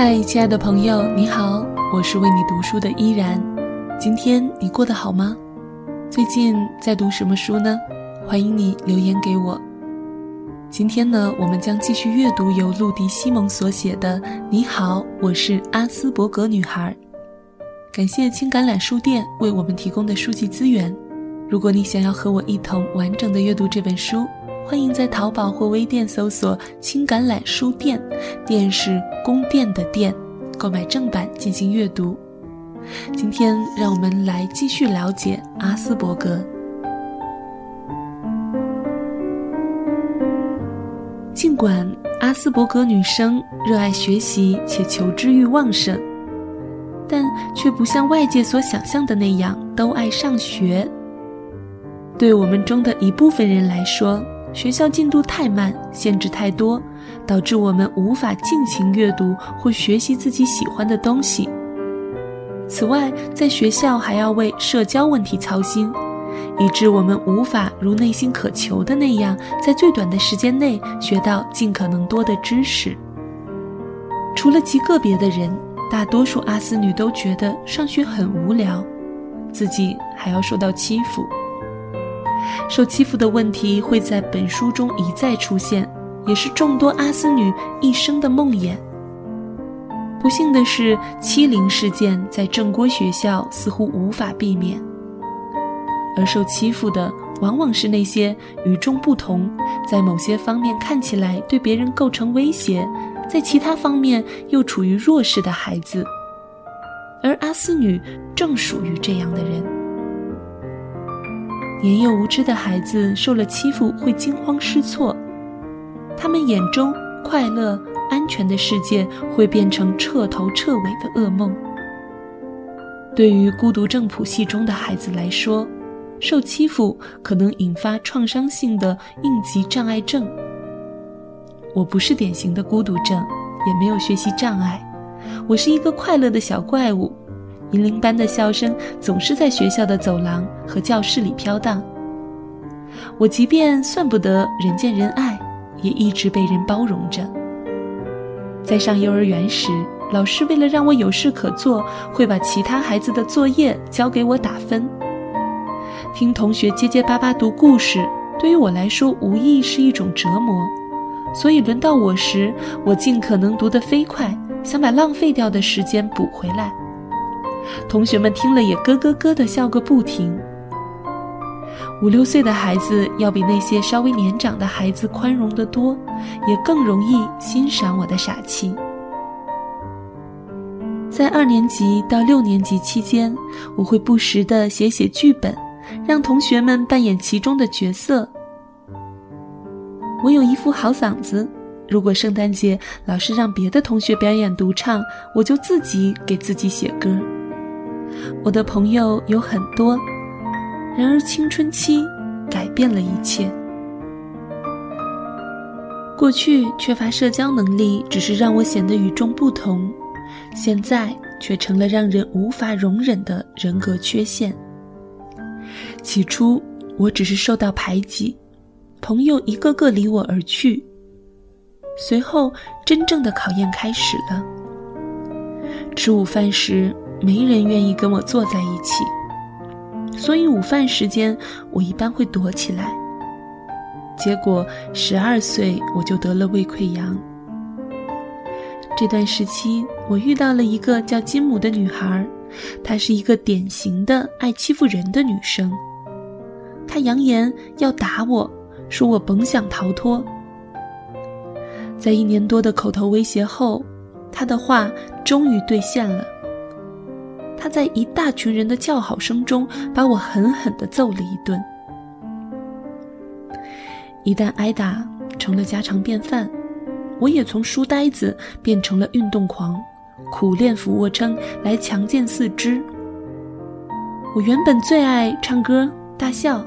嗨，亲爱的朋友，你好，我是为你读书的依然。今天你过得好吗？最近在读什么书呢？欢迎你留言给我。今天呢，我们将继续阅读由陆迪·西蒙所写的《你好，我是阿斯伯格女孩》。感谢青橄榄书店为我们提供的书籍资源。如果你想要和我一同完整的阅读这本书，欢迎在淘宝或微店搜索“青橄榄书店”，店是宫殿的店，购买正版进行阅读。今天，让我们来继续了解阿斯伯格。尽管阿斯伯格女生热爱学习且求知欲旺盛，但却不像外界所想象的那样都爱上学。对我们中的一部分人来说，学校进度太慢，限制太多，导致我们无法尽情阅读或学习自己喜欢的东西。此外，在学校还要为社交问题操心，以致我们无法如内心渴求的那样，在最短的时间内学到尽可能多的知识。除了极个别的人，大多数阿斯女都觉得上学很无聊，自己还要受到欺负。受欺负的问题会在本书中一再出现，也是众多阿斯女一生的梦魇。不幸的是，欺凌事件在正规学校似乎无法避免，而受欺负的往往是那些与众不同，在某些方面看起来对别人构成威胁，在其他方面又处于弱势的孩子，而阿斯女正属于这样的人。年幼无知的孩子受了欺负会惊慌失措，他们眼中快乐、安全的世界会变成彻头彻尾的噩梦。对于孤独症谱系中的孩子来说，受欺负可能引发创伤性的应急障碍症。我不是典型的孤独症，也没有学习障碍，我是一个快乐的小怪物。银铃般的笑声总是在学校的走廊和教室里飘荡。我即便算不得人见人爱，也一直被人包容着。在上幼儿园时，老师为了让我有事可做，会把其他孩子的作业交给我打分。听同学结结巴巴读故事，对于我来说无疑是一种折磨。所以轮到我时，我尽可能读得飞快，想把浪费掉的时间补回来。同学们听了也咯咯咯的笑个不停。五六岁的孩子要比那些稍微年长的孩子宽容得多，也更容易欣赏我的傻气。在二年级到六年级期间，我会不时的写写剧本，让同学们扮演其中的角色。我有一副好嗓子，如果圣诞节老师让别的同学表演独唱，我就自己给自己写歌。我的朋友有很多，然而青春期改变了一切。过去缺乏社交能力，只是让我显得与众不同，现在却成了让人无法容忍的人格缺陷。起初，我只是受到排挤，朋友一个个离我而去。随后，真正的考验开始了。吃午饭时。没人愿意跟我坐在一起，所以午饭时间我一般会躲起来。结果十二岁我就得了胃溃疡。这段时期，我遇到了一个叫金姆的女孩，她是一个典型的爱欺负人的女生。她扬言要打我，说我甭想逃脱。在一年多的口头威胁后，她的话终于兑现了。他在一大群人的叫好声中，把我狠狠地揍了一顿。一旦挨打成了家常便饭，我也从书呆子变成了运动狂，苦练俯卧撑来强健四肢。我原本最爱唱歌大笑，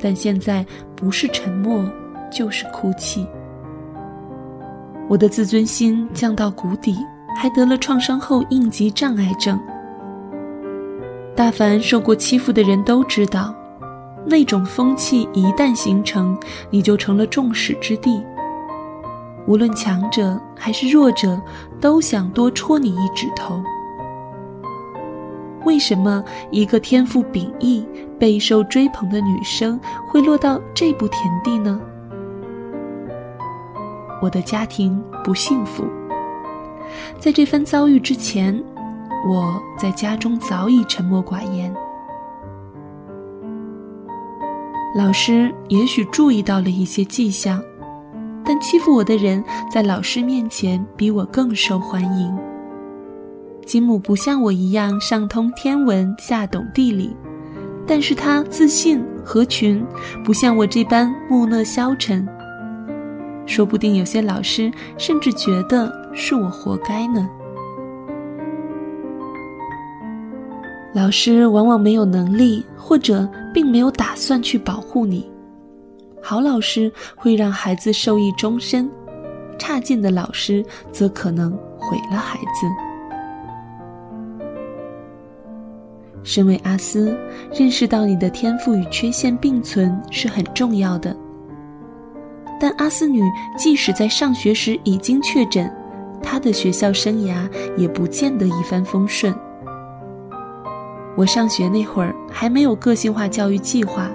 但现在不是沉默就是哭泣。我的自尊心降到谷底。还得了创伤后应急障碍症。大凡受过欺负的人都知道，那种风气一旦形成，你就成了众矢之的。无论强者还是弱者，都想多戳你一指头。为什么一个天赋秉异、备受追捧的女生会落到这步田地呢？我的家庭不幸福。在这番遭遇之前，我在家中早已沉默寡言。老师也许注意到了一些迹象，但欺负我的人在老师面前比我更受欢迎。吉姆不像我一样上通天文下懂地理，但是他自信合群，不像我这般木讷消沉。说不定有些老师甚至觉得是我活该呢。老师往往没有能力，或者并没有打算去保护你。好老师会让孩子受益终身，差劲的老师则可能毁了孩子。身为阿斯，认识到你的天赋与缺陷并存是很重要的。但阿斯女即使在上学时已经确诊，她的学校生涯也不见得一帆风顺。我上学那会儿还没有个性化教育计划，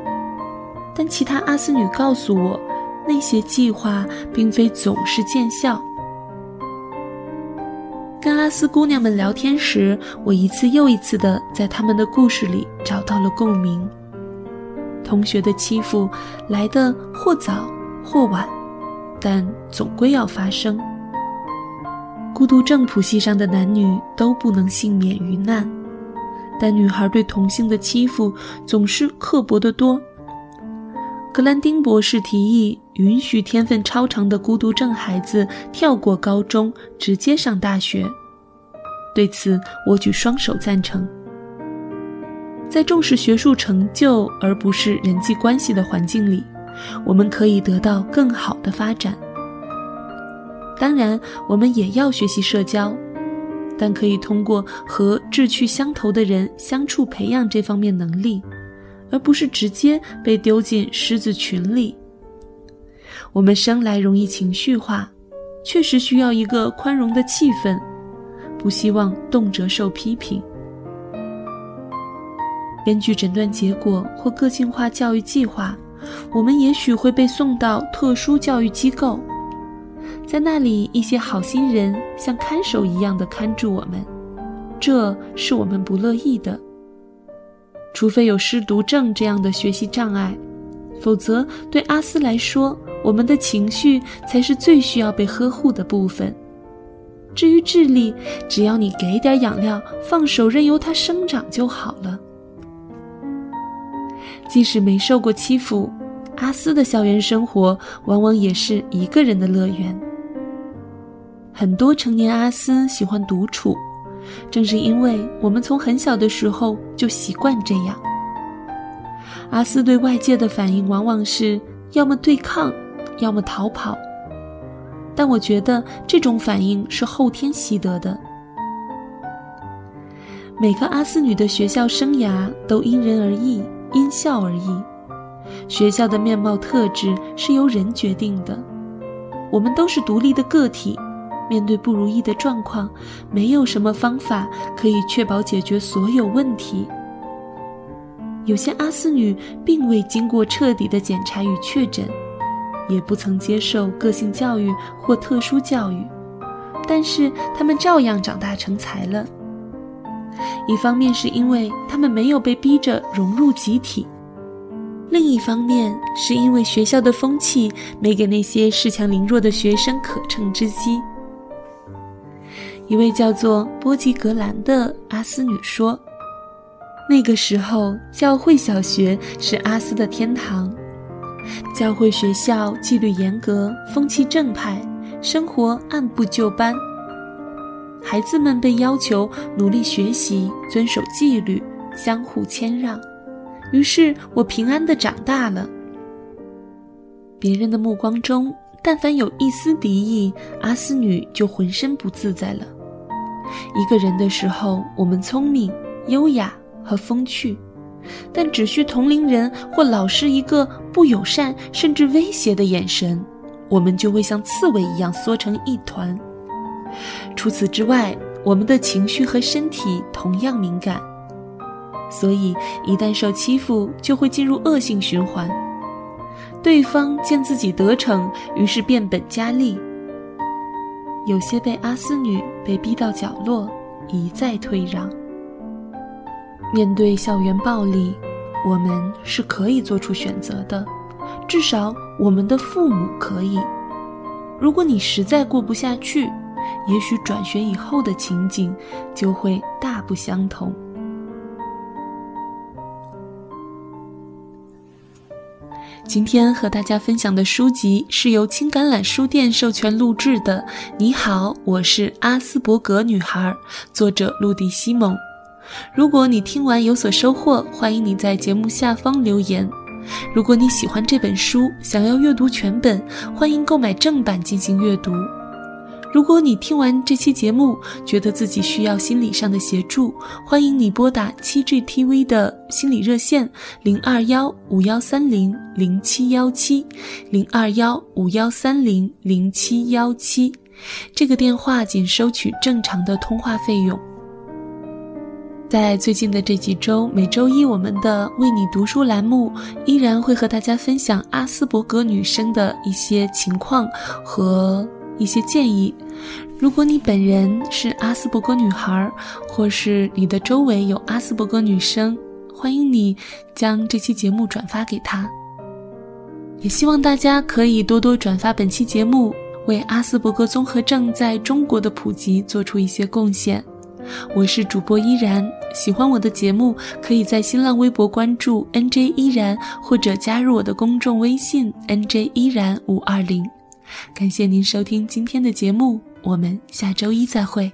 但其他阿斯女告诉我，那些计划并非总是见效。跟阿斯姑娘们聊天时，我一次又一次地在他们的故事里找到了共鸣。同学的欺负来的或早或晚，但总归要发生。孤独症谱系上的男女都不能幸免于难，但女孩对同性的欺负总是刻薄得多。格兰丁博士提议允许天分超常的孤独症孩子跳过高中，直接上大学。对此，我举双手赞成。在重视学术成就而不是人际关系的环境里，我们可以得到更好的发展。当然，我们也要学习社交，但可以通过和志趣相投的人相处培养这方面能力，而不是直接被丢进狮子群里。我们生来容易情绪化，确实需要一个宽容的气氛。不希望动辄受批评。根据诊断结果或个性化教育计划，我们也许会被送到特殊教育机构，在那里，一些好心人像看守一样的看住我们，这是我们不乐意的。除非有失读症这样的学习障碍，否则对阿斯来说，我们的情绪才是最需要被呵护的部分。至于智力，只要你给点养料，放手任由它生长就好了。即使没受过欺负，阿斯的校园生活往往也是一个人的乐园。很多成年阿斯喜欢独处，正是因为我们从很小的时候就习惯这样。阿斯对外界的反应往往是要么对抗，要么逃跑。但我觉得这种反应是后天习得的。每个阿斯女的学校生涯都因人而异，因校而异。学校的面貌特质是由人决定的。我们都是独立的个体，面对不如意的状况，没有什么方法可以确保解决所有问题。有些阿斯女并未经过彻底的检查与确诊。也不曾接受个性教育或特殊教育，但是他们照样长大成才了。一方面是因为他们没有被逼着融入集体，另一方面是因为学校的风气没给那些恃强凌弱的学生可乘之机。一位叫做波吉格兰的阿斯女说：“那个时候，教会小学是阿斯的天堂。”教会学校纪律严格，风气正派，生活按部就班。孩子们被要求努力学习，遵守纪律，相互谦让。于是我平安地长大了。别人的目光中，但凡有一丝敌意，阿斯女就浑身不自在了。一个人的时候，我们聪明、优雅和风趣。但只需同龄人或老师一个不友善甚至威胁的眼神，我们就会像刺猬一样缩成一团。除此之外，我们的情绪和身体同样敏感，所以一旦受欺负，就会进入恶性循环。对方见自己得逞，于是变本加厉。有些被阿斯女被逼到角落，一再退让。面对校园暴力，我们是可以做出选择的，至少我们的父母可以。如果你实在过不下去，也许转学以后的情景就会大不相同。今天和大家分享的书籍是由青橄榄书店授权录制的。你好，我是阿斯伯格女孩，作者陆地西蒙。如果你听完有所收获，欢迎你在节目下方留言。如果你喜欢这本书，想要阅读全本，欢迎购买正版进行阅读。如果你听完这期节目，觉得自己需要心理上的协助，欢迎你拨打七 G TV 的心理热线零二幺五幺三零零七幺七零二幺五幺三零零七幺七，这个电话仅收取正常的通话费用。在最近的这几周，每周一我们的为你读书栏目依然会和大家分享阿斯伯格女生的一些情况和。一些建议：如果你本人是阿斯伯格女孩，或是你的周围有阿斯伯格女生，欢迎你将这期节目转发给她。也希望大家可以多多转发本期节目，为阿斯伯格综合症在中国的普及做出一些贡献。我是主播依然，喜欢我的节目，可以在新浪微博关注 NJ 依然，或者加入我的公众微信 NJ 依然五二零。感谢您收听今天的节目，我们下周一再会。